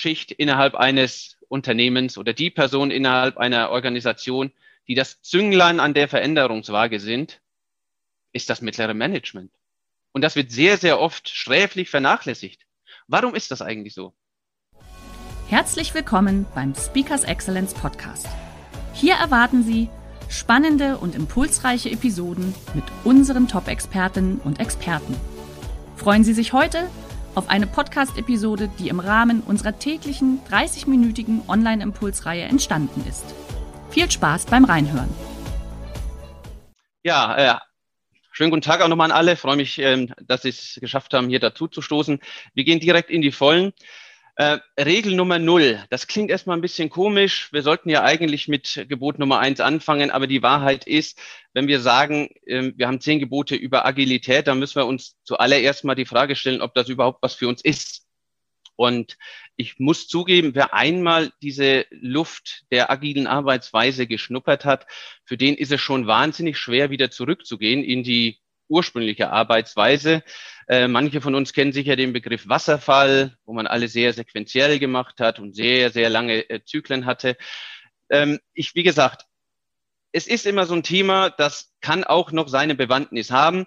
Schicht innerhalb eines Unternehmens oder die Person innerhalb einer Organisation, die das Zünglein an der Veränderungswaage sind, ist das mittlere Management. Und das wird sehr, sehr oft sträflich vernachlässigt. Warum ist das eigentlich so? Herzlich willkommen beim Speakers Excellence Podcast. Hier erwarten Sie spannende und impulsreiche Episoden mit unseren Top-Expertinnen und Experten. Freuen Sie sich heute auf eine Podcast-Episode, die im Rahmen unserer täglichen 30-minütigen Online-Impulsreihe entstanden ist. Viel Spaß beim Reinhören. Ja, äh, schönen guten Tag auch nochmal an alle. Ich freue mich, ähm, dass Sie es geschafft haben, hier dazu zu stoßen. Wir gehen direkt in die Vollen. Äh, Regel Nummer null. Das klingt erstmal ein bisschen komisch. Wir sollten ja eigentlich mit Gebot Nummer eins anfangen, aber die Wahrheit ist, wenn wir sagen, äh, wir haben zehn Gebote über Agilität, dann müssen wir uns zuallererst mal die Frage stellen, ob das überhaupt was für uns ist. Und ich muss zugeben, wer einmal diese Luft der agilen Arbeitsweise geschnuppert hat, für den ist es schon wahnsinnig schwer, wieder zurückzugehen in die ursprüngliche Arbeitsweise. Äh, manche von uns kennen sicher den Begriff Wasserfall, wo man alle sehr sequenziell gemacht hat und sehr, sehr lange äh, Zyklen hatte. Ähm, ich, wie gesagt, es ist immer so ein Thema, das kann auch noch seine Bewandtnis haben.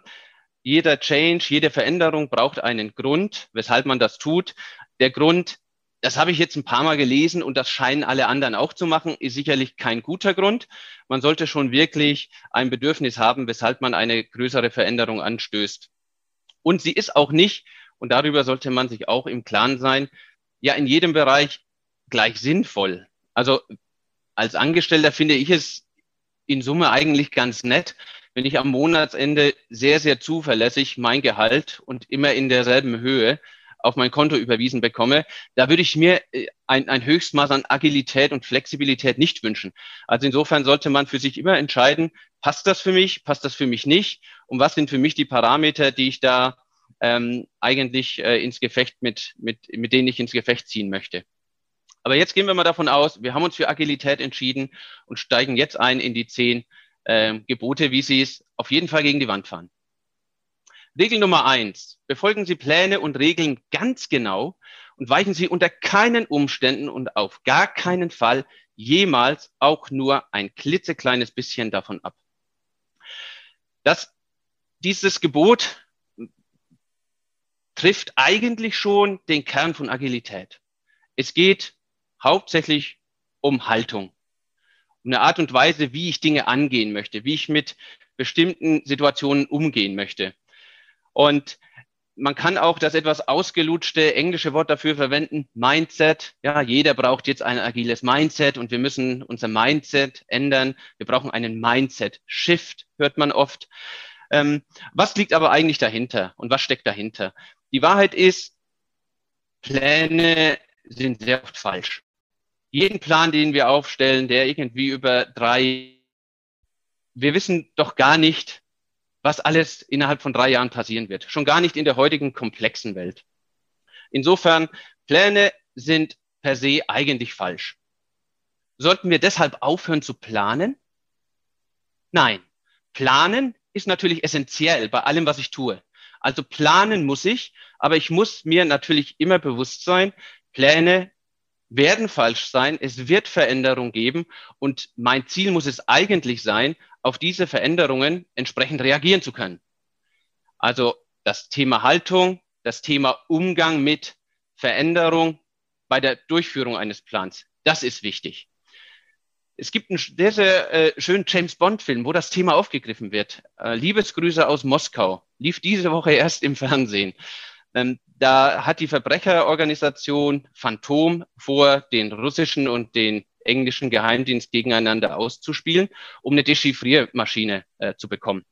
Jeder Change, jede Veränderung braucht einen Grund, weshalb man das tut. Der Grund das habe ich jetzt ein paar Mal gelesen und das scheinen alle anderen auch zu machen, ist sicherlich kein guter Grund. Man sollte schon wirklich ein Bedürfnis haben, weshalb man eine größere Veränderung anstößt. Und sie ist auch nicht, und darüber sollte man sich auch im Klaren sein, ja in jedem Bereich gleich sinnvoll. Also als Angestellter finde ich es in Summe eigentlich ganz nett, wenn ich am Monatsende sehr, sehr zuverlässig mein Gehalt und immer in derselben Höhe auf mein Konto überwiesen bekomme, da würde ich mir äh, ein, ein Höchstmaß an Agilität und Flexibilität nicht wünschen. Also insofern sollte man für sich immer entscheiden, passt das für mich, passt das für mich nicht und was sind für mich die Parameter, die ich da ähm, eigentlich äh, ins Gefecht mit, mit, mit denen ich ins Gefecht ziehen möchte. Aber jetzt gehen wir mal davon aus, wir haben uns für Agilität entschieden und steigen jetzt ein in die zehn äh, Gebote, wie sie es auf jeden Fall gegen die Wand fahren. Regel Nummer eins. Befolgen Sie Pläne und Regeln ganz genau und weichen Sie unter keinen Umständen und auf gar keinen Fall jemals auch nur ein klitzekleines bisschen davon ab. Das, dieses Gebot trifft eigentlich schon den Kern von Agilität. Es geht hauptsächlich um Haltung, um eine Art und Weise, wie ich Dinge angehen möchte, wie ich mit bestimmten Situationen umgehen möchte. Und man kann auch das etwas ausgelutschte englische Wort dafür verwenden, Mindset. Ja, jeder braucht jetzt ein agiles Mindset und wir müssen unser Mindset ändern. Wir brauchen einen Mindset-Shift, hört man oft. Ähm, was liegt aber eigentlich dahinter und was steckt dahinter? Die Wahrheit ist, Pläne sind sehr oft falsch. Jeden Plan, den wir aufstellen, der irgendwie über drei, wir wissen doch gar nicht, was alles innerhalb von drei Jahren passieren wird. Schon gar nicht in der heutigen komplexen Welt. Insofern, Pläne sind per se eigentlich falsch. Sollten wir deshalb aufhören zu planen? Nein. Planen ist natürlich essentiell bei allem, was ich tue. Also planen muss ich, aber ich muss mir natürlich immer bewusst sein, Pläne werden falsch sein, es wird Veränderung geben und mein Ziel muss es eigentlich sein, auf diese Veränderungen entsprechend reagieren zu können. Also das Thema Haltung, das Thema Umgang mit Veränderung bei der Durchführung eines Plans, das ist wichtig. Es gibt einen sehr, sehr äh, schönen James Bond-Film, wo das Thema aufgegriffen wird. Äh, Liebesgrüße aus Moskau. Lief diese Woche erst im Fernsehen. Ähm, da hat die Verbrecherorganisation Phantom vor, den russischen und den englischen Geheimdienst gegeneinander auszuspielen, um eine Dechiffriermaschine äh, zu bekommen.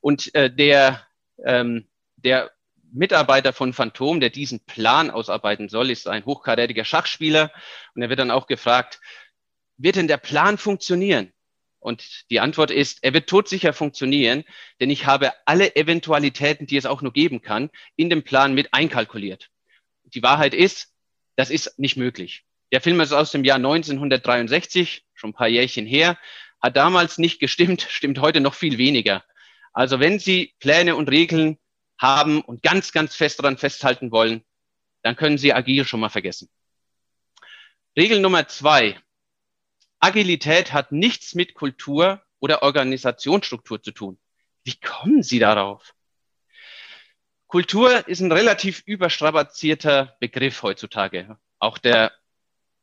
Und äh, der, ähm, der Mitarbeiter von Phantom, der diesen Plan ausarbeiten soll, ist ein hochkarätiger Schachspieler. Und er wird dann auch gefragt, wird denn der Plan funktionieren? Und die Antwort ist, er wird todsicher funktionieren, denn ich habe alle Eventualitäten, die es auch nur geben kann, in dem Plan mit einkalkuliert. Die Wahrheit ist, das ist nicht möglich. Der Film ist aus dem Jahr 1963, schon ein paar Jährchen her, hat damals nicht gestimmt, stimmt heute noch viel weniger. Also wenn Sie Pläne und Regeln haben und ganz, ganz fest daran festhalten wollen, dann können Sie agil schon mal vergessen. Regel Nummer zwei. Agilität hat nichts mit Kultur oder Organisationsstruktur zu tun. Wie kommen Sie darauf? Kultur ist ein relativ überstrapazierter Begriff heutzutage. Auch der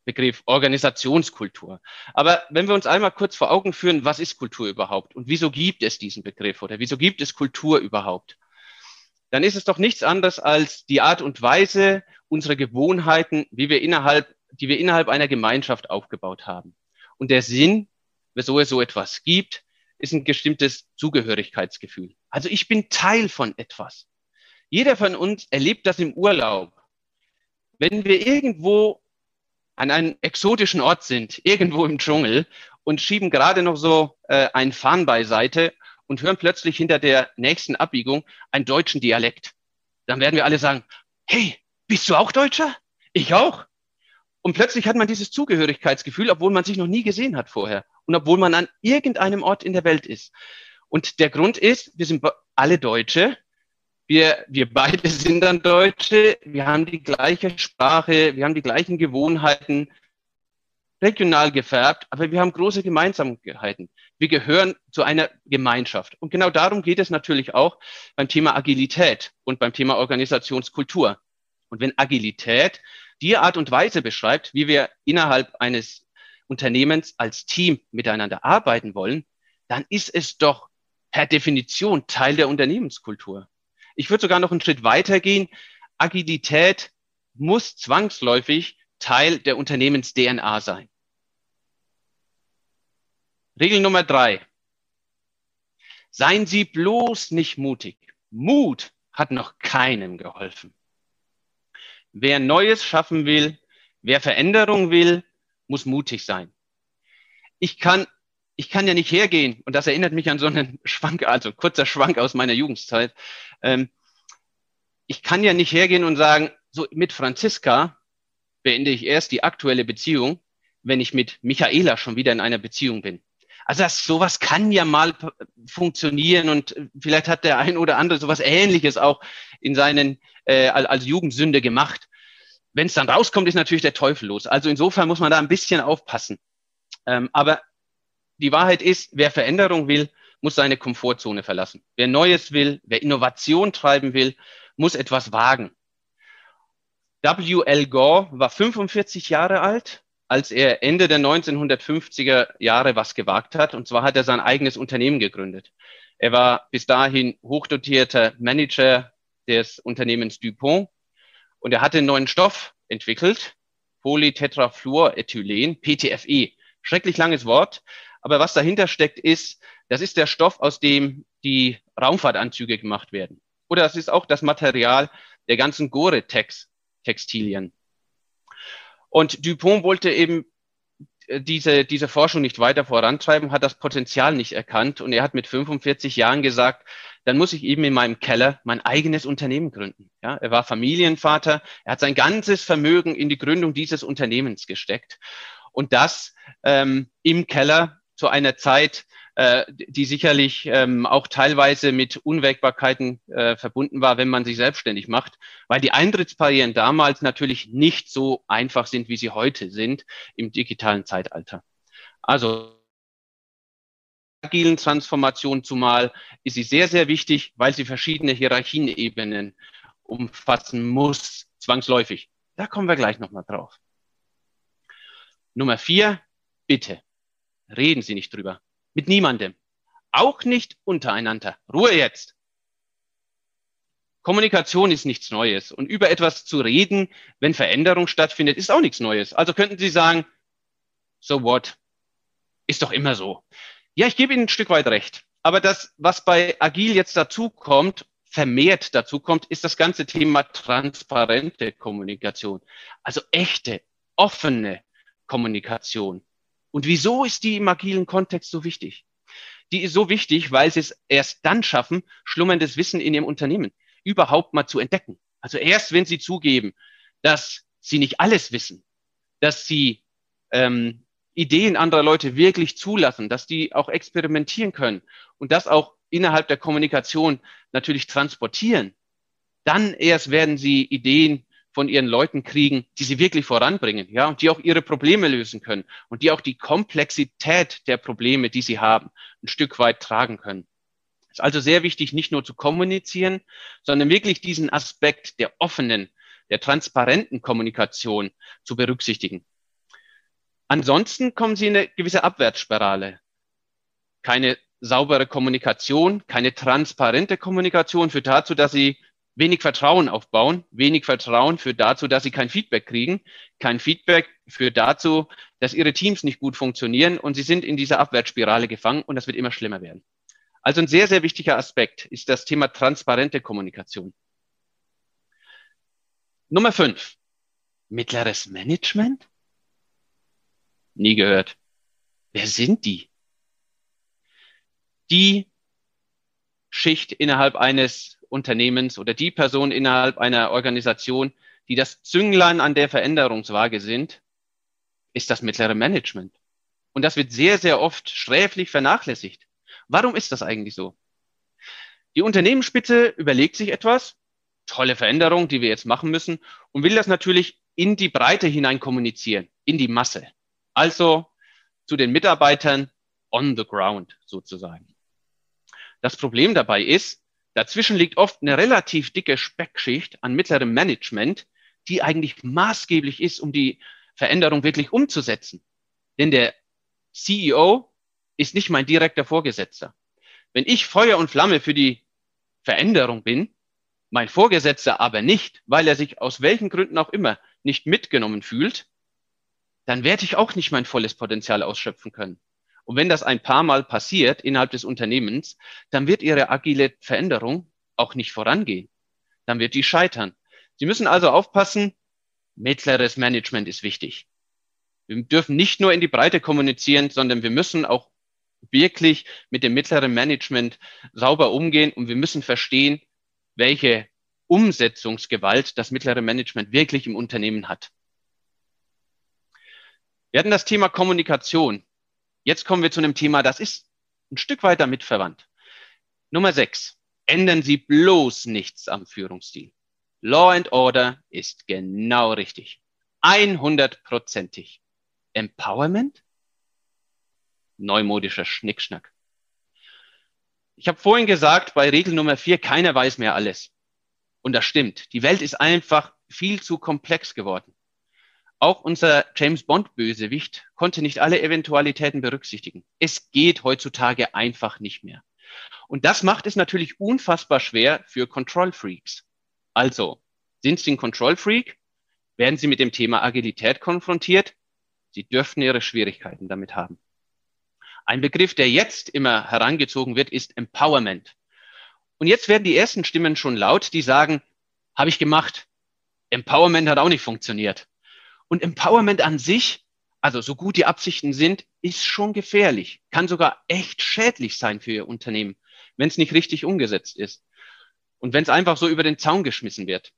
Begriff Organisationskultur. Aber wenn wir uns einmal kurz vor Augen führen, was ist Kultur überhaupt und wieso gibt es diesen Begriff oder wieso gibt es Kultur überhaupt, dann ist es doch nichts anderes als die Art und Weise unserer Gewohnheiten, wie wir innerhalb, die wir innerhalb einer Gemeinschaft aufgebaut haben. Und der Sinn, wieso es so etwas gibt, ist ein bestimmtes Zugehörigkeitsgefühl. Also ich bin Teil von etwas. Jeder von uns erlebt das im Urlaub. Wenn wir irgendwo an einem exotischen Ort sind, irgendwo im Dschungel und schieben gerade noch so äh, ein Fahnen beiseite und hören plötzlich hinter der nächsten Abbiegung einen deutschen Dialekt. Dann werden wir alle sagen, hey, bist du auch Deutscher? Ich auch. Und plötzlich hat man dieses Zugehörigkeitsgefühl, obwohl man sich noch nie gesehen hat vorher und obwohl man an irgendeinem Ort in der Welt ist. Und der Grund ist, wir sind alle Deutsche. Wir, wir beide sind dann Deutsche. Wir haben die gleiche Sprache. Wir haben die gleichen Gewohnheiten. Regional gefärbt, aber wir haben große Gemeinsamkeiten. Wir gehören zu einer Gemeinschaft. Und genau darum geht es natürlich auch beim Thema Agilität und beim Thema Organisationskultur. Und wenn Agilität die Art und Weise beschreibt, wie wir innerhalb eines Unternehmens als Team miteinander arbeiten wollen, dann ist es doch per Definition Teil der Unternehmenskultur. Ich würde sogar noch einen Schritt weiter gehen. Agilität muss zwangsläufig Teil der Unternehmens-DNA sein. Regel Nummer drei. Seien Sie bloß nicht mutig. Mut hat noch keinem geholfen. Wer Neues schaffen will, wer Veränderung will, muss mutig sein. Ich kann, ich kann ja nicht hergehen, und das erinnert mich an so einen Schwank, also kurzer Schwank aus meiner Jugendzeit. Ähm, ich kann ja nicht hergehen und sagen, so mit Franziska beende ich erst die aktuelle Beziehung, wenn ich mit Michaela schon wieder in einer Beziehung bin. Also das, sowas kann ja mal funktionieren und vielleicht hat der ein oder andere sowas Ähnliches auch in seinen äh, als Jugendsünde gemacht. Wenn es dann rauskommt, ist natürlich der Teufel los. Also insofern muss man da ein bisschen aufpassen. Ähm, aber die Wahrheit ist, wer Veränderung will, muss seine Komfortzone verlassen. Wer Neues will, wer Innovation treiben will, muss etwas wagen. W.L. Gore war 45 Jahre alt als er Ende der 1950er Jahre was gewagt hat. Und zwar hat er sein eigenes Unternehmen gegründet. Er war bis dahin hochdotierter Manager des Unternehmens DuPont und er hatte einen neuen Stoff entwickelt, Polytetrafluorethylen, PTFE. Schrecklich langes Wort, aber was dahinter steckt ist, das ist der Stoff, aus dem die Raumfahrtanzüge gemacht werden. Oder das ist auch das Material der ganzen Gore-Tex-Textilien. Und Dupont wollte eben äh, diese, diese Forschung nicht weiter vorantreiben, hat das Potenzial nicht erkannt und er hat mit 45 Jahren gesagt, dann muss ich eben in meinem Keller mein eigenes Unternehmen gründen. Ja, er war Familienvater, er hat sein ganzes Vermögen in die Gründung dieses Unternehmens gesteckt und das ähm, im Keller zu einer Zeit, äh, die sicherlich ähm, auch teilweise mit Unwägbarkeiten äh, verbunden war, wenn man sich selbstständig macht, weil die Eintrittsbarrieren damals natürlich nicht so einfach sind, wie sie heute sind im digitalen Zeitalter. Also agilen Transformation zumal ist sie sehr, sehr wichtig, weil sie verschiedene Hierarchienebenen umfassen muss, zwangsläufig. Da kommen wir gleich nochmal drauf. Nummer vier, bitte, reden Sie nicht drüber. Mit niemandem. Auch nicht untereinander. Ruhe jetzt. Kommunikation ist nichts Neues. Und über etwas zu reden, wenn Veränderung stattfindet, ist auch nichts Neues. Also könnten Sie sagen, so what? Ist doch immer so. Ja, ich gebe Ihnen ein Stück weit recht. Aber das, was bei Agil jetzt dazu kommt, vermehrt dazu kommt, ist das ganze Thema transparente Kommunikation. Also echte, offene Kommunikation. Und wieso ist die im agilen Kontext so wichtig? Die ist so wichtig, weil sie es erst dann schaffen, schlummerndes Wissen in ihrem Unternehmen überhaupt mal zu entdecken. Also erst, wenn sie zugeben, dass sie nicht alles wissen, dass sie ähm, Ideen anderer Leute wirklich zulassen, dass die auch experimentieren können und das auch innerhalb der Kommunikation natürlich transportieren, dann erst werden sie Ideen von ihren Leuten kriegen, die sie wirklich voranbringen, ja, und die auch ihre Probleme lösen können und die auch die Komplexität der Probleme, die sie haben, ein Stück weit tragen können. Es ist also sehr wichtig, nicht nur zu kommunizieren, sondern wirklich diesen Aspekt der offenen, der transparenten Kommunikation zu berücksichtigen. Ansonsten kommen sie in eine gewisse Abwärtsspirale. Keine saubere Kommunikation, keine transparente Kommunikation führt dazu, dass sie wenig Vertrauen aufbauen. Wenig Vertrauen führt dazu, dass sie kein Feedback kriegen. Kein Feedback führt dazu, dass ihre Teams nicht gut funktionieren und sie sind in dieser Abwärtsspirale gefangen und das wird immer schlimmer werden. Also ein sehr, sehr wichtiger Aspekt ist das Thema transparente Kommunikation. Nummer fünf. Mittleres Management? Nie gehört. Wer sind die? Die Schicht innerhalb eines Unternehmens oder die Person innerhalb einer Organisation, die das Zünglein an der Veränderungswaage sind, ist das mittlere Management. Und das wird sehr, sehr oft sträflich vernachlässigt. Warum ist das eigentlich so? Die Unternehmensspitze überlegt sich etwas, tolle Veränderung, die wir jetzt machen müssen, und will das natürlich in die Breite hinein kommunizieren, in die Masse. Also zu den Mitarbeitern on the ground sozusagen. Das Problem dabei ist, Dazwischen liegt oft eine relativ dicke Speckschicht an mittlerem Management, die eigentlich maßgeblich ist, um die Veränderung wirklich umzusetzen. Denn der CEO ist nicht mein direkter Vorgesetzter. Wenn ich Feuer und Flamme für die Veränderung bin, mein Vorgesetzter aber nicht, weil er sich aus welchen Gründen auch immer nicht mitgenommen fühlt, dann werde ich auch nicht mein volles Potenzial ausschöpfen können. Und wenn das ein paar Mal passiert innerhalb des Unternehmens, dann wird Ihre agile Veränderung auch nicht vorangehen. Dann wird die scheitern. Sie müssen also aufpassen, mittleres Management ist wichtig. Wir dürfen nicht nur in die Breite kommunizieren, sondern wir müssen auch wirklich mit dem mittleren Management sauber umgehen und wir müssen verstehen, welche Umsetzungsgewalt das mittlere Management wirklich im Unternehmen hat. Wir hatten das Thema Kommunikation. Jetzt kommen wir zu einem Thema, das ist ein Stück weit damit verwandt. Nummer sechs. Ändern Sie bloß nichts am Führungsstil. Law and Order ist genau richtig. 100%ig. Empowerment? Neumodischer Schnickschnack. Ich habe vorhin gesagt, bei Regel Nummer vier, keiner weiß mehr alles. Und das stimmt. Die Welt ist einfach viel zu komplex geworden. Auch unser James Bond Bösewicht konnte nicht alle Eventualitäten berücksichtigen. Es geht heutzutage einfach nicht mehr. Und das macht es natürlich unfassbar schwer für Control Freaks. Also, sind Sie ein Control Freak? Werden Sie mit dem Thema Agilität konfrontiert? Sie dürften Ihre Schwierigkeiten damit haben. Ein Begriff, der jetzt immer herangezogen wird, ist Empowerment. Und jetzt werden die ersten Stimmen schon laut, die sagen, habe ich gemacht. Empowerment hat auch nicht funktioniert. Und Empowerment an sich, also so gut die Absichten sind, ist schon gefährlich, kann sogar echt schädlich sein für Ihr Unternehmen, wenn es nicht richtig umgesetzt ist. Und wenn es einfach so über den Zaun geschmissen wird.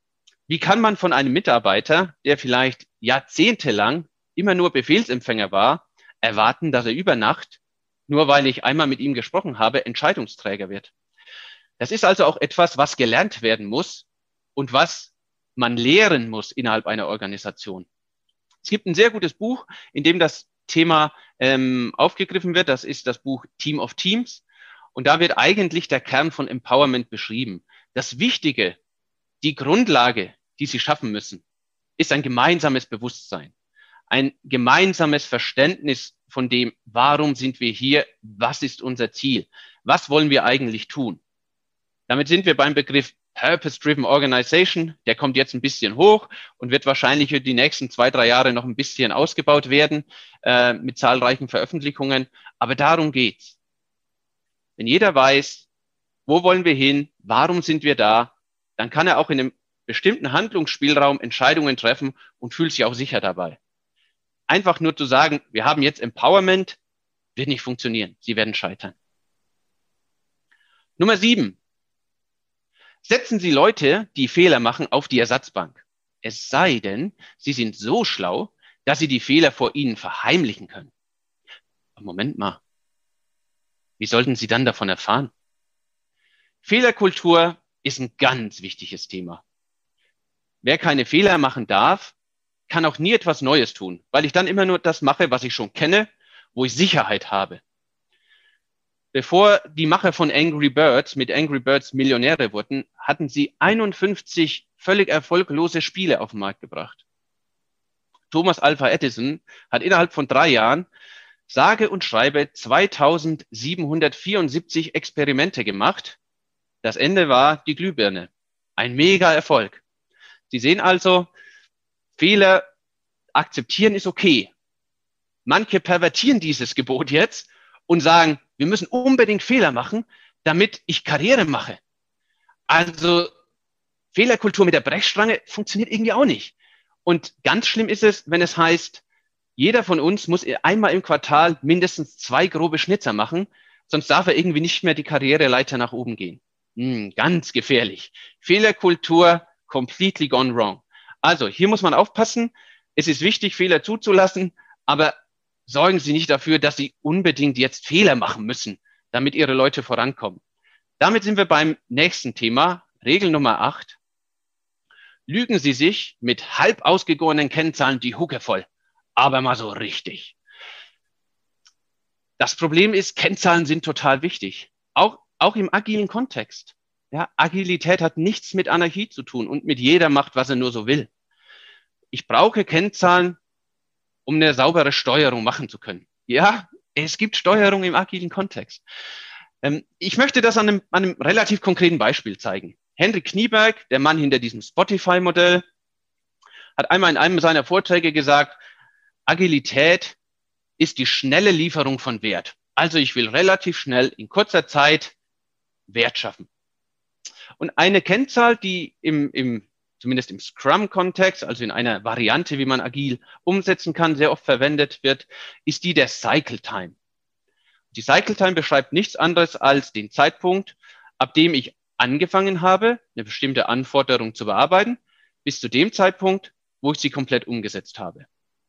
Wie kann man von einem Mitarbeiter, der vielleicht jahrzehntelang immer nur Befehlsempfänger war, erwarten, dass er über Nacht, nur weil ich einmal mit ihm gesprochen habe, Entscheidungsträger wird? Das ist also auch etwas, was gelernt werden muss und was man lehren muss innerhalb einer Organisation. Es gibt ein sehr gutes Buch, in dem das Thema ähm, aufgegriffen wird. Das ist das Buch Team of Teams. Und da wird eigentlich der Kern von Empowerment beschrieben. Das Wichtige, die Grundlage, die Sie schaffen müssen, ist ein gemeinsames Bewusstsein, ein gemeinsames Verständnis von dem, warum sind wir hier, was ist unser Ziel, was wollen wir eigentlich tun. Damit sind wir beim Begriff Purpose-Driven Organization, der kommt jetzt ein bisschen hoch und wird wahrscheinlich für die nächsten zwei, drei Jahre noch ein bisschen ausgebaut werden äh, mit zahlreichen Veröffentlichungen. Aber darum geht's. Wenn jeder weiß, wo wollen wir hin, warum sind wir da, dann kann er auch in einem bestimmten Handlungsspielraum Entscheidungen treffen und fühlt sich auch sicher dabei. Einfach nur zu sagen, wir haben jetzt Empowerment, wird nicht funktionieren. Sie werden scheitern. Nummer sieben. Setzen Sie Leute, die Fehler machen, auf die Ersatzbank. Es sei denn, sie sind so schlau, dass sie die Fehler vor ihnen verheimlichen können. Moment mal. Wie sollten sie dann davon erfahren? Fehlerkultur ist ein ganz wichtiges Thema. Wer keine Fehler machen darf, kann auch nie etwas Neues tun, weil ich dann immer nur das mache, was ich schon kenne, wo ich Sicherheit habe. Bevor die Macher von Angry Birds mit Angry Birds Millionäre wurden, hatten sie 51 völlig erfolglose Spiele auf den Markt gebracht. Thomas Alpha Edison hat innerhalb von drei Jahren sage und schreibe 2774 Experimente gemacht. Das Ende war die Glühbirne. Ein mega Erfolg. Sie sehen also, Fehler akzeptieren ist okay. Manche pervertieren dieses Gebot jetzt und sagen, wir müssen unbedingt Fehler machen, damit ich Karriere mache. Also Fehlerkultur mit der Brechstange funktioniert irgendwie auch nicht. Und ganz schlimm ist es, wenn es heißt, jeder von uns muss einmal im Quartal mindestens zwei grobe Schnitzer machen, sonst darf er irgendwie nicht mehr die Karriereleiter nach oben gehen. Hm, ganz gefährlich. Fehlerkultur completely gone wrong. Also hier muss man aufpassen. Es ist wichtig, Fehler zuzulassen, aber sorgen Sie nicht dafür, dass Sie unbedingt jetzt Fehler machen müssen, damit Ihre Leute vorankommen. Damit sind wir beim nächsten Thema, Regel Nummer acht. Lügen Sie sich mit halb ausgegorenen Kennzahlen die Hucke voll aber mal so richtig. Das Problem ist, Kennzahlen sind total wichtig. Auch, auch im agilen Kontext. Ja, Agilität hat nichts mit Anarchie zu tun und mit jeder macht, was er nur so will. Ich brauche Kennzahlen, um eine saubere Steuerung machen zu können. Ja, es gibt Steuerung im agilen Kontext. Ähm, ich möchte das an einem, an einem relativ konkreten Beispiel zeigen. Henrik Knieberg, der Mann hinter diesem Spotify-Modell, hat einmal in einem seiner Vorträge gesagt, Agilität ist die schnelle Lieferung von Wert. Also ich will relativ schnell in kurzer Zeit Wert schaffen. Und eine Kennzahl, die im, im zumindest im Scrum-Kontext, also in einer Variante, wie man agil umsetzen kann, sehr oft verwendet wird, ist die der Cycle Time. Die Cycle Time beschreibt nichts anderes als den Zeitpunkt, ab dem ich angefangen habe, eine bestimmte Anforderung zu bearbeiten, bis zu dem Zeitpunkt, wo ich sie komplett umgesetzt habe.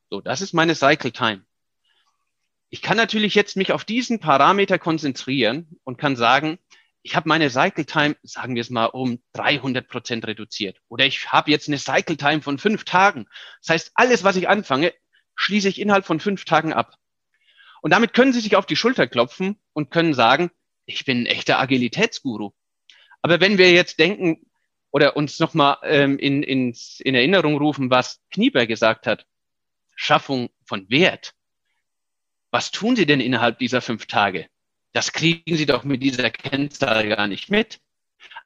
So, das ist meine Cycle Time. Ich kann natürlich jetzt mich auf diesen Parameter konzentrieren und kann sagen, ich habe meine Cycle Time, sagen wir es mal, um 300 Prozent reduziert. Oder ich habe jetzt eine Cycle Time von fünf Tagen. Das heißt, alles, was ich anfange, schließe ich innerhalb von fünf Tagen ab. Und damit können Sie sich auf die Schulter klopfen und können sagen, ich bin ein echter Agilitätsguru. Aber wenn wir jetzt denken oder uns nochmal ähm, in, in, in Erinnerung rufen, was Knieber gesagt hat, Schaffung von Wert. Was tun Sie denn innerhalb dieser fünf Tage? Das kriegen Sie doch mit dieser Kennzahl gar nicht mit.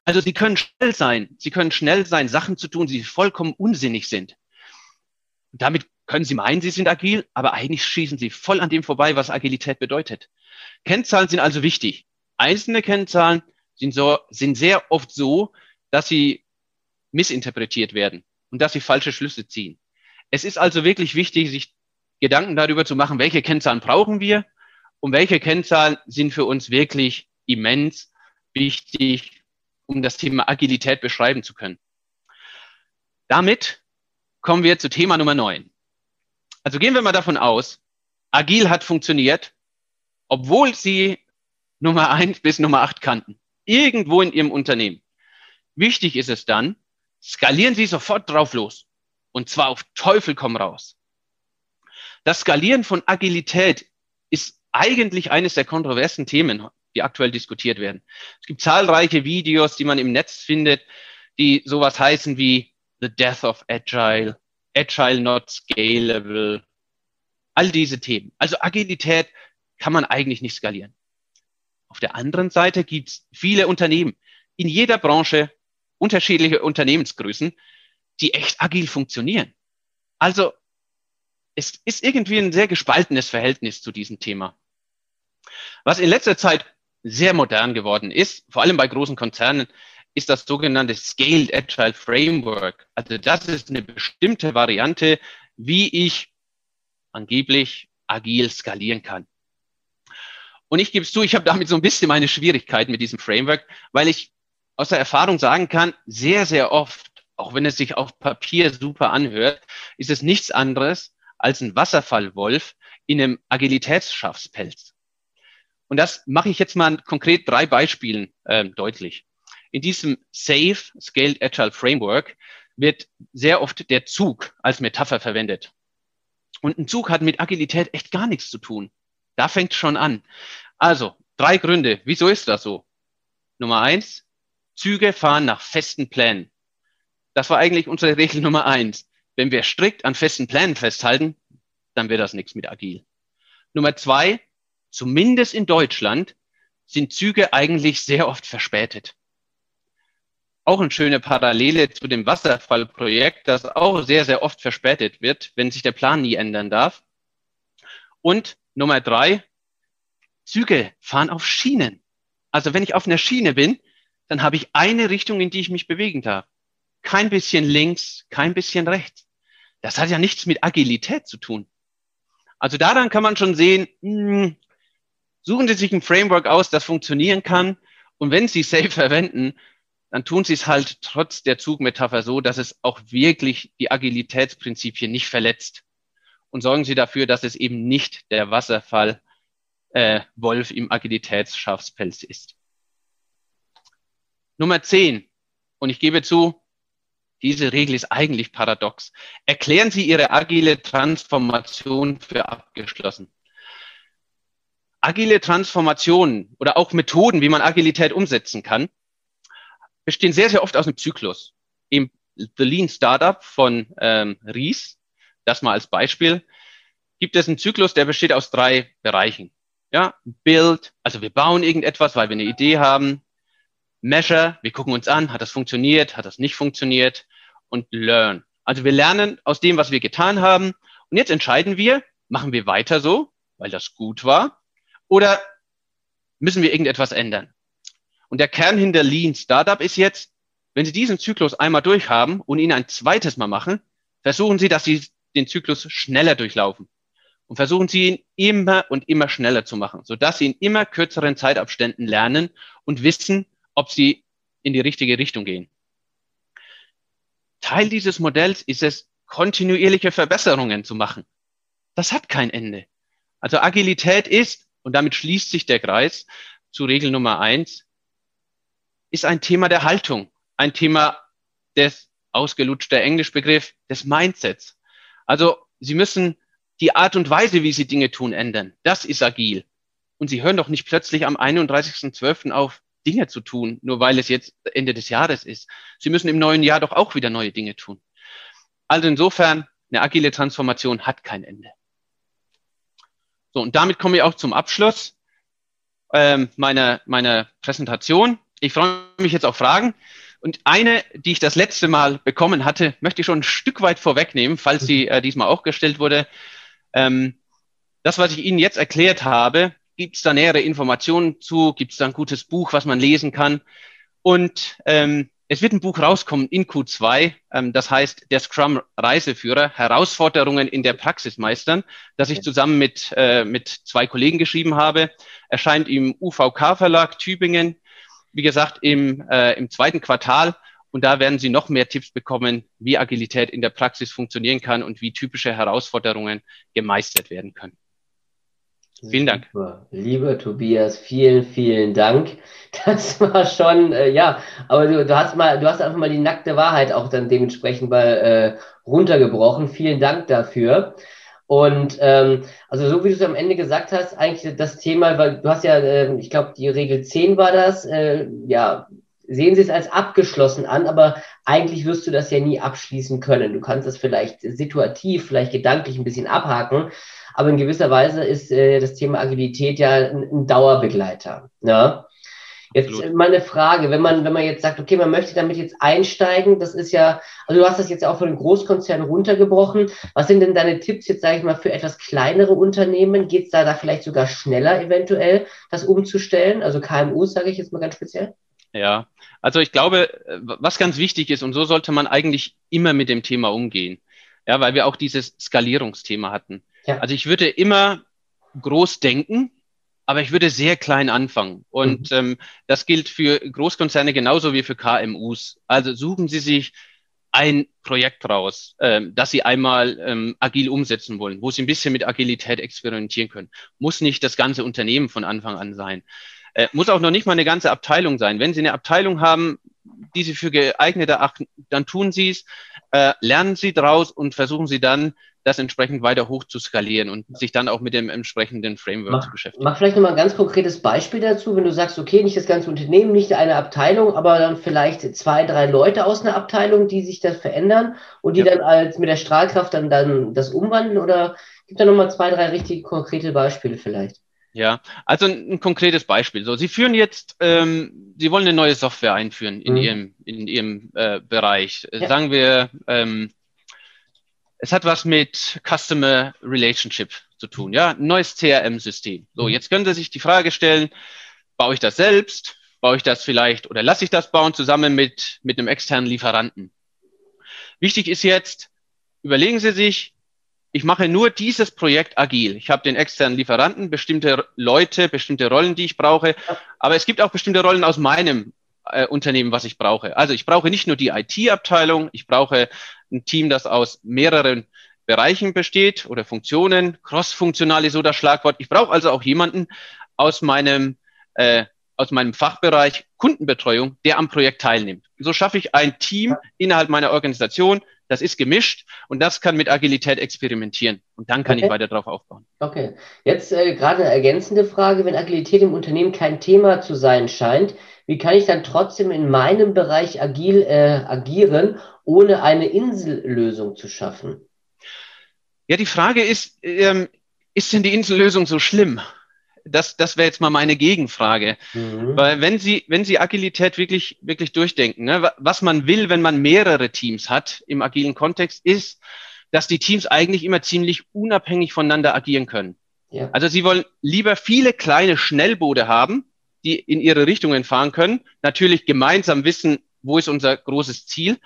Also Sie können schnell sein. Sie können schnell sein, Sachen zu tun, die vollkommen unsinnig sind. Damit können Sie meinen, Sie sind agil, aber eigentlich schießen Sie voll an dem vorbei, was Agilität bedeutet. Kennzahlen sind also wichtig. Einzelne Kennzahlen sind, so, sind sehr oft so, dass sie missinterpretiert werden und dass sie falsche Schlüsse ziehen. Es ist also wirklich wichtig, sich Gedanken darüber zu machen, welche Kennzahlen brauchen wir und welche Kennzahlen sind für uns wirklich immens wichtig, um das Thema Agilität beschreiben zu können. Damit kommen wir zu Thema Nummer 9. Also gehen wir mal davon aus, Agil hat funktioniert, obwohl Sie Nummer 1 bis Nummer 8 kannten. Irgendwo in Ihrem Unternehmen. Wichtig ist es dann, skalieren Sie sofort drauf los. Und zwar auf Teufel komm raus. Das Skalieren von Agilität ist eigentlich eines der kontroversen Themen, die aktuell diskutiert werden. Es gibt zahlreiche Videos, die man im Netz findet, die sowas heißen wie The Death of Agile, Agile not scalable, all diese Themen. Also Agilität kann man eigentlich nicht skalieren. Auf der anderen Seite gibt es viele Unternehmen in jeder Branche, unterschiedliche Unternehmensgrößen, die echt agil funktionieren. Also es ist irgendwie ein sehr gespaltenes Verhältnis zu diesem Thema. Was in letzter Zeit sehr modern geworden ist, vor allem bei großen Konzernen, ist das sogenannte Scaled Agile Framework. Also das ist eine bestimmte Variante, wie ich angeblich agil skalieren kann. Und ich gebe es zu, ich habe damit so ein bisschen meine Schwierigkeiten mit diesem Framework, weil ich aus der Erfahrung sagen kann, sehr, sehr oft, auch wenn es sich auf Papier super anhört, ist es nichts anderes als ein Wasserfallwolf in einem Agilitätsschaffspelz. Und das mache ich jetzt mal konkret drei Beispielen äh, deutlich. In diesem Safe Scaled Agile Framework wird sehr oft der Zug als Metapher verwendet. Und ein Zug hat mit Agilität echt gar nichts zu tun. Da fängt schon an. Also, drei Gründe. Wieso ist das so? Nummer eins, Züge fahren nach festen Plänen. Das war eigentlich unsere Regel Nummer eins. Wenn wir strikt an festen Plänen festhalten, dann wird das nichts mit agil. Nummer zwei, zumindest in Deutschland sind Züge eigentlich sehr oft verspätet auch eine schöne Parallele zu dem Wasserfallprojekt, das auch sehr, sehr oft verspätet wird, wenn sich der Plan nie ändern darf. Und Nummer drei, Züge fahren auf Schienen. Also wenn ich auf einer Schiene bin, dann habe ich eine Richtung, in die ich mich bewegen darf. Kein bisschen links, kein bisschen rechts. Das hat ja nichts mit Agilität zu tun. Also daran kann man schon sehen, mh, hm, suchen Sie sich ein Framework aus, das funktionieren kann. Und wenn Sie Safe verwenden, dann tun sie es halt trotz der Zugmetapher so, dass es auch wirklich die Agilitätsprinzipien nicht verletzt. Und sorgen Sie dafür, dass es eben nicht der Wasserfall äh, Wolf im Agilitätsschafspelz ist. Nummer 10. Und ich gebe zu, diese Regel ist eigentlich paradox. Erklären Sie Ihre agile Transformation für abgeschlossen. Agile Transformationen oder auch Methoden, wie man Agilität umsetzen kann, bestehen sehr, sehr oft aus einem Zyklus. Im The Lean Startup von ähm, Ries, das mal als Beispiel, gibt es einen Zyklus, der besteht aus drei Bereichen. Ja, Build, also wir bauen irgendetwas, weil wir eine Idee haben. Measure, wir gucken uns an, hat das funktioniert, hat das nicht funktioniert. Und Learn, also wir lernen aus dem, was wir getan haben. Und jetzt entscheiden wir, machen wir weiter so, weil das gut war, oder müssen wir irgendetwas ändern? Und der Kern hinter Lean Startup ist jetzt, wenn Sie diesen Zyklus einmal durchhaben und ihn ein zweites Mal machen, versuchen Sie, dass Sie den Zyklus schneller durchlaufen. Und versuchen Sie ihn immer und immer schneller zu machen, sodass Sie in immer kürzeren Zeitabständen lernen und wissen, ob Sie in die richtige Richtung gehen. Teil dieses Modells ist es, kontinuierliche Verbesserungen zu machen. Das hat kein Ende. Also Agilität ist, und damit schließt sich der Kreis zu Regel Nummer eins, ist ein Thema der Haltung, ein Thema des ausgelutschter Englischbegriff des Mindsets. Also Sie müssen die Art und Weise, wie Sie Dinge tun, ändern. Das ist agil. Und Sie hören doch nicht plötzlich am 31.12. auf, Dinge zu tun, nur weil es jetzt Ende des Jahres ist. Sie müssen im neuen Jahr doch auch wieder neue Dinge tun. Also insofern, eine agile Transformation hat kein Ende. So, und damit komme ich auch zum Abschluss ähm, meiner, meiner Präsentation. Ich freue mich jetzt auf Fragen. Und eine, die ich das letzte Mal bekommen hatte, möchte ich schon ein Stück weit vorwegnehmen, falls sie äh, diesmal auch gestellt wurde. Ähm, das, was ich Ihnen jetzt erklärt habe, gibt es da nähere Informationen zu? Gibt es da ein gutes Buch, was man lesen kann? Und ähm, es wird ein Buch rauskommen in Q2, ähm, das heißt der Scrum Reiseführer, Herausforderungen in der Praxis meistern, das ich zusammen mit, äh, mit zwei Kollegen geschrieben habe, erscheint im UVK Verlag Tübingen wie gesagt, im, äh, im zweiten Quartal. Und da werden Sie noch mehr Tipps bekommen, wie Agilität in der Praxis funktionieren kann und wie typische Herausforderungen gemeistert werden können. Vielen Dank. Lieber Tobias, vielen, vielen Dank. Das war schon, äh, ja, aber du, du, hast mal, du hast einfach mal die nackte Wahrheit auch dann dementsprechend mal äh, runtergebrochen. Vielen Dank dafür. Und ähm, also so wie du es am Ende gesagt hast, eigentlich das Thema, weil du hast ja, äh, ich glaube, die Regel 10 war das, äh, ja, sehen Sie es als abgeschlossen an, aber eigentlich wirst du das ja nie abschließen können. Du kannst das vielleicht situativ, vielleicht gedanklich ein bisschen abhaken, aber in gewisser Weise ist äh, das Thema Agilität ja ein, ein Dauerbegleiter. Ja? Jetzt Absolut. mal eine Frage, wenn man, wenn man jetzt sagt, okay, man möchte damit jetzt einsteigen, das ist ja, also du hast das jetzt auch von den Großkonzernen runtergebrochen. Was sind denn deine Tipps jetzt, sage ich mal, für etwas kleinere Unternehmen? Geht es da, da vielleicht sogar schneller eventuell, das umzustellen? Also KMUs, sage ich jetzt mal ganz speziell? Ja, also ich glaube, was ganz wichtig ist, und so sollte man eigentlich immer mit dem Thema umgehen. Ja, weil wir auch dieses Skalierungsthema hatten. Ja. Also ich würde immer groß denken, aber ich würde sehr klein anfangen. Und mhm. ähm, das gilt für Großkonzerne genauso wie für KMUs. Also suchen Sie sich ein Projekt raus, ähm, das Sie einmal ähm, agil umsetzen wollen, wo Sie ein bisschen mit Agilität experimentieren können. Muss nicht das ganze Unternehmen von Anfang an sein. Äh, muss auch noch nicht mal eine ganze Abteilung sein. Wenn Sie eine Abteilung haben, die Sie für geeignet erachten, dann tun Sie es, äh, lernen Sie draus und versuchen Sie dann das entsprechend weiter hoch zu skalieren und sich dann auch mit dem entsprechenden Framework mach, zu beschäftigen. Mach vielleicht nochmal ein ganz konkretes Beispiel dazu, wenn du sagst, okay, nicht das ganze Unternehmen, nicht eine Abteilung, aber dann vielleicht zwei, drei Leute aus einer Abteilung, die sich das verändern und die ja. dann als mit der Strahlkraft dann, dann das umwandeln oder gibt da nochmal zwei, drei richtig konkrete Beispiele vielleicht? Ja, also ein, ein, konkretes Beispiel. So, Sie führen jetzt, ähm, Sie wollen eine neue Software einführen in mhm. Ihrem in Ihrem äh, Bereich. Ja. Sagen wir, ähm, es hat was mit Customer Relationship zu tun, ja, ein neues CRM-System. So, mhm. jetzt können Sie sich die Frage stellen, baue ich das selbst? Baue ich das vielleicht oder lasse ich das bauen zusammen mit, mit einem externen Lieferanten? Wichtig ist jetzt, überlegen Sie sich, ich mache nur dieses Projekt agil. Ich habe den externen Lieferanten, bestimmte Leute, bestimmte Rollen, die ich brauche, aber es gibt auch bestimmte Rollen aus meinem äh, Unternehmen, was ich brauche. Also ich brauche nicht nur die IT-Abteilung, ich brauche ein Team, das aus mehreren Bereichen besteht oder Funktionen. Cross-funktional ist so das Schlagwort. Ich brauche also auch jemanden aus meinem, äh, aus meinem Fachbereich Kundenbetreuung, der am Projekt teilnimmt. So schaffe ich ein Team innerhalb meiner Organisation, das ist gemischt und das kann mit Agilität experimentieren. Und dann kann okay. ich weiter darauf aufbauen. Okay. Jetzt äh, gerade eine ergänzende Frage, wenn Agilität im Unternehmen kein Thema zu sein scheint, wie kann ich dann trotzdem in meinem Bereich agil äh, agieren, ohne eine Insellösung zu schaffen? Ja, die Frage ist, ähm, ist denn die Insellösung so schlimm? Das, das wäre jetzt mal meine Gegenfrage. Mhm. Weil wenn Sie, wenn Sie Agilität wirklich, wirklich durchdenken, ne, was man will, wenn man mehrere Teams hat im agilen Kontext, ist, dass die Teams eigentlich immer ziemlich unabhängig voneinander agieren können. Ja. Also Sie wollen lieber viele kleine Schnellboote haben, die in ihre Richtungen fahren können, natürlich gemeinsam wissen, wo ist unser großes Ziel,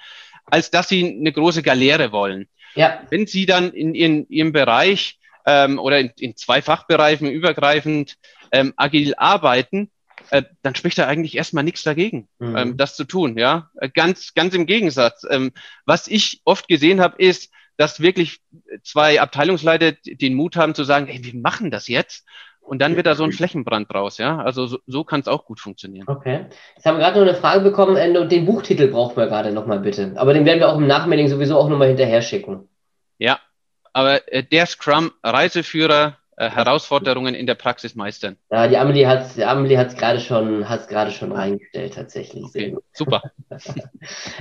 als dass sie eine große Galeere wollen. Ja. Wenn Sie dann in, in Ihrem Bereich ähm, oder in, in zwei Fachbereichen übergreifend ähm, agil arbeiten, äh, dann spricht da eigentlich erstmal nichts dagegen, mhm. ähm, das zu tun. Ja, äh, ganz, ganz im Gegensatz. Ähm, was ich oft gesehen habe, ist, dass wirklich zwei Abteilungsleiter den Mut haben zu sagen, hey, wir machen das jetzt und dann wird da so ein Flächenbrand draus, ja. Also so, so kann es auch gut funktionieren. Okay. Jetzt haben wir gerade noch eine Frage bekommen, den Buchtitel brauchen wir gerade nochmal bitte. Aber den werden wir auch im Nachmailing sowieso auch nochmal hinterher schicken. Ja, aber äh, der Scrum Reiseführer äh, Herausforderungen in der Praxis meistern. Ja, die Amelie hat Amelie hat's gerade schon hat's gerade schon reingestellt tatsächlich. Okay, super.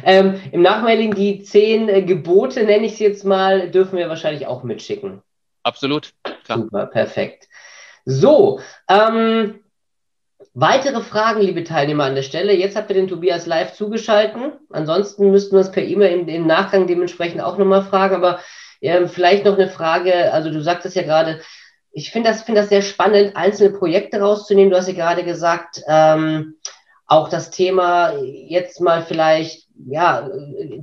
ähm, Im Nachmailing die zehn äh, Gebote nenne ich es jetzt mal dürfen wir wahrscheinlich auch mitschicken. Absolut. Klar. Super, perfekt. So, ähm, weitere Fragen, liebe Teilnehmer an der Stelle. Jetzt habt ihr den Tobias live zugeschalten. Ansonsten müssten wir es per E-Mail im, im, Nachgang dementsprechend auch nochmal fragen. Aber ähm, vielleicht noch eine Frage. Also du sagtest ja gerade, ich finde das, finde das sehr spannend, einzelne Projekte rauszunehmen. Du hast ja gerade gesagt, ähm, auch das Thema jetzt mal vielleicht ja,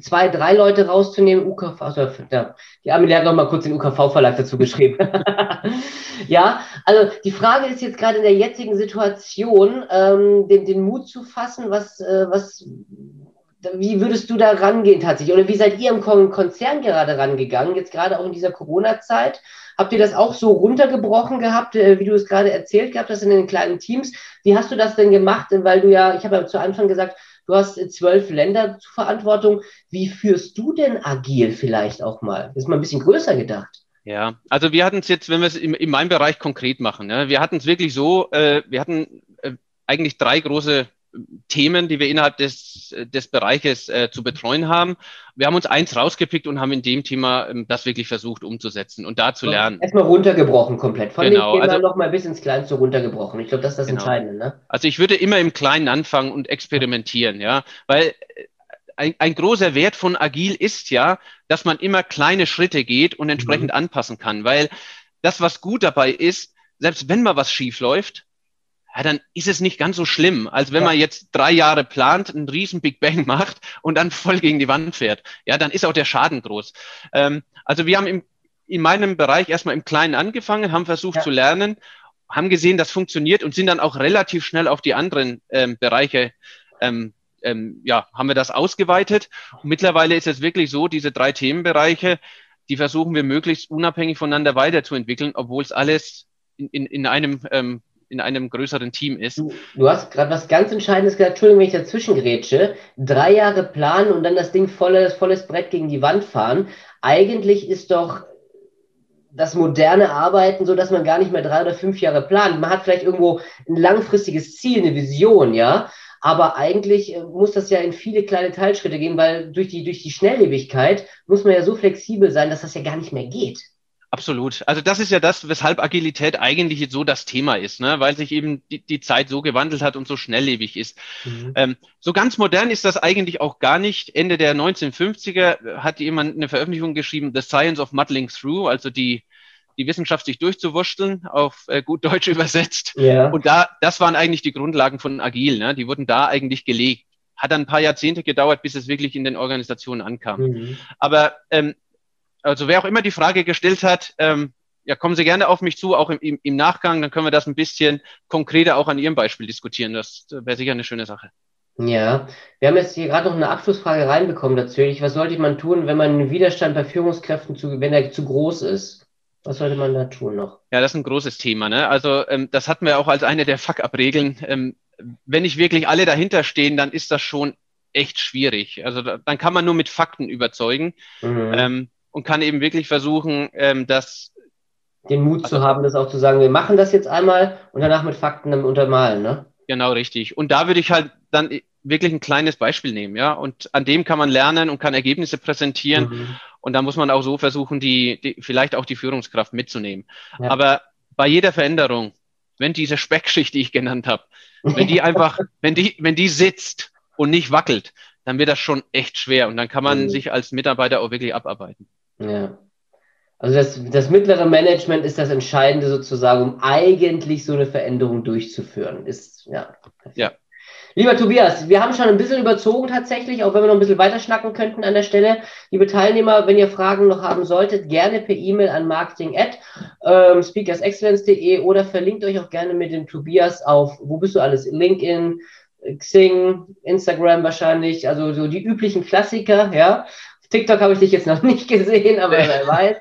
zwei, drei Leute rauszunehmen, UKV, also, ja, die Amelie hat noch mal kurz den UKV-Verlag dazu geschrieben. ja, also die Frage ist jetzt gerade in der jetzigen Situation, ähm, den, den Mut zu fassen, was, äh, was, wie würdest du da rangehen tatsächlich? Oder wie seid ihr im Konzern gerade rangegangen, jetzt gerade auch in dieser Corona-Zeit? Habt ihr das auch so runtergebrochen gehabt, äh, wie du es gerade erzählt gehabt hast in den kleinen Teams? Wie hast du das denn gemacht? Weil du ja, ich habe ja zu Anfang gesagt, Du hast zwölf Länder zur Verantwortung. Wie führst du denn agil vielleicht auch mal? ist mal ein bisschen größer gedacht. Ja, also wir hatten es jetzt, wenn wir es in, in meinem Bereich konkret machen, ja, wir hatten es wirklich so, äh, wir hatten äh, eigentlich drei große Themen, die wir innerhalb des, des Bereiches äh, zu betreuen haben. Wir haben uns eins rausgepickt und haben in dem Thema ähm, das wirklich versucht umzusetzen und da zu lernen. Erstmal runtergebrochen komplett. Von genau. dem Thema also, noch mal bis ins Kleinste runtergebrochen. Ich glaube, das ist das genau. Entscheidende. Ne? Also ich würde immer im Kleinen anfangen und experimentieren, ja, weil äh, ein, ein großer Wert von Agil ist ja, dass man immer kleine Schritte geht und entsprechend mhm. anpassen kann, weil das, was gut dabei ist, selbst wenn mal was schief läuft, ja, dann ist es nicht ganz so schlimm, als wenn ja. man jetzt drei Jahre plant, einen riesen Big Bang macht und dann voll gegen die Wand fährt. Ja, dann ist auch der Schaden groß. Ähm, also wir haben im, in meinem Bereich erstmal im Kleinen angefangen, haben versucht ja. zu lernen, haben gesehen, das funktioniert und sind dann auch relativ schnell auf die anderen ähm, Bereiche ähm, ähm, ja, haben wir das ausgeweitet. Und mittlerweile ist es wirklich so, diese drei Themenbereiche, die versuchen wir möglichst unabhängig voneinander weiterzuentwickeln, obwohl es alles in, in, in einem ähm, in einem größeren Team ist. Du, du hast gerade was ganz Entscheidendes gesagt, Entschuldigung, wenn ich dazwischen grätsche. Drei Jahre planen und dann das Ding volles, volles Brett gegen die Wand fahren. Eigentlich ist doch das moderne Arbeiten so, dass man gar nicht mehr drei oder fünf Jahre plant. Man hat vielleicht irgendwo ein langfristiges Ziel, eine Vision, ja. Aber eigentlich äh, muss das ja in viele kleine Teilschritte gehen, weil durch die, durch die Schnelllebigkeit muss man ja so flexibel sein, dass das ja gar nicht mehr geht. Absolut. Also das ist ja das, weshalb Agilität eigentlich jetzt so das Thema ist, ne? weil sich eben die, die Zeit so gewandelt hat und so schnelllebig ist. Mhm. Ähm, so ganz modern ist das eigentlich auch gar nicht. Ende der 1950er hat jemand eine Veröffentlichung geschrieben, The Science of Muddling Through, also die, die Wissenschaft sich durchzuwurschteln, auf äh, gut Deutsch übersetzt. Ja. Und da, das waren eigentlich die Grundlagen von Agil. Ne? Die wurden da eigentlich gelegt. Hat dann ein paar Jahrzehnte gedauert, bis es wirklich in den Organisationen ankam. Mhm. Aber ähm, also wer auch immer die Frage gestellt hat, ähm, ja, kommen Sie gerne auf mich zu, auch im, im, im Nachgang, dann können wir das ein bisschen konkreter auch an Ihrem Beispiel diskutieren. Das wäre sicher eine schöne Sache. Ja, wir haben jetzt hier gerade noch eine Abschlussfrage reinbekommen dazu. Was sollte man tun, wenn man einen Widerstand bei Führungskräften zu, wenn er zu groß ist? Was sollte man da tun noch? Ja, das ist ein großes Thema. Ne? Also ähm, das hatten wir auch als eine der Fuck-up-Regeln. Ähm, wenn nicht wirklich alle dahinter stehen, dann ist das schon echt schwierig. Also da, dann kann man nur mit Fakten überzeugen. Mhm. Ähm, und kann eben wirklich versuchen, ähm, das den Mut also, zu haben, das auch zu sagen, wir machen das jetzt einmal und danach mit Fakten dann untermalen, ne? Genau, richtig. Und da würde ich halt dann wirklich ein kleines Beispiel nehmen, ja. Und an dem kann man lernen und kann Ergebnisse präsentieren. Mhm. Und da muss man auch so versuchen, die, die vielleicht auch die Führungskraft mitzunehmen. Ja. Aber bei jeder Veränderung, wenn diese Speckschicht, die ich genannt habe, wenn die einfach, wenn die, wenn die sitzt und nicht wackelt, dann wird das schon echt schwer. Und dann kann man mhm. sich als Mitarbeiter auch wirklich abarbeiten. Ja. Also das, das mittlere Management ist das Entscheidende sozusagen, um eigentlich so eine Veränderung durchzuführen. Ist, ja. Ja. Lieber Tobias, wir haben schon ein bisschen überzogen tatsächlich, auch wenn wir noch ein bisschen weiter schnacken könnten an der Stelle. Liebe Teilnehmer, wenn ihr Fragen noch haben solltet, gerne per E-Mail an marketing at ähm, speakersexcellence.de oder verlinkt euch auch gerne mit dem Tobias auf, wo bist du alles? LinkedIn, Xing, Instagram wahrscheinlich, also so die üblichen Klassiker, ja. TikTok habe ich dich jetzt noch nicht gesehen, aber wer weiß.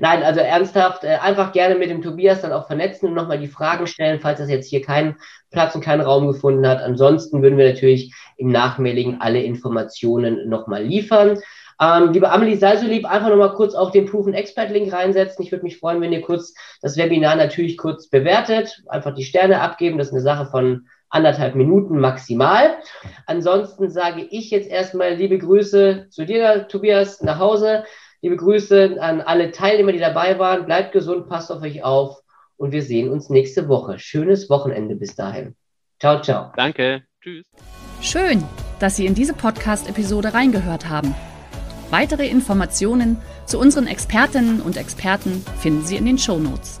Nein, also ernsthaft, äh, einfach gerne mit dem Tobias dann auch vernetzen und nochmal die Fragen stellen, falls das jetzt hier keinen Platz und keinen Raum gefunden hat. Ansonsten würden wir natürlich im Nachmailing alle Informationen nochmal liefern. Ähm, liebe Amelie, sei so lieb, einfach nochmal kurz auf den Proven Expert Link reinsetzen. Ich würde mich freuen, wenn ihr kurz das Webinar natürlich kurz bewertet, einfach die Sterne abgeben. Das ist eine Sache von anderthalb Minuten maximal. Ansonsten sage ich jetzt erstmal liebe Grüße zu dir, Tobias, nach Hause. Liebe Grüße an alle Teilnehmer, die dabei waren. Bleibt gesund, passt auf euch auf und wir sehen uns nächste Woche. Schönes Wochenende bis dahin. Ciao, ciao. Danke. Tschüss. Schön, dass Sie in diese Podcast-Episode reingehört haben. Weitere Informationen zu unseren Expertinnen und Experten finden Sie in den Show Notes.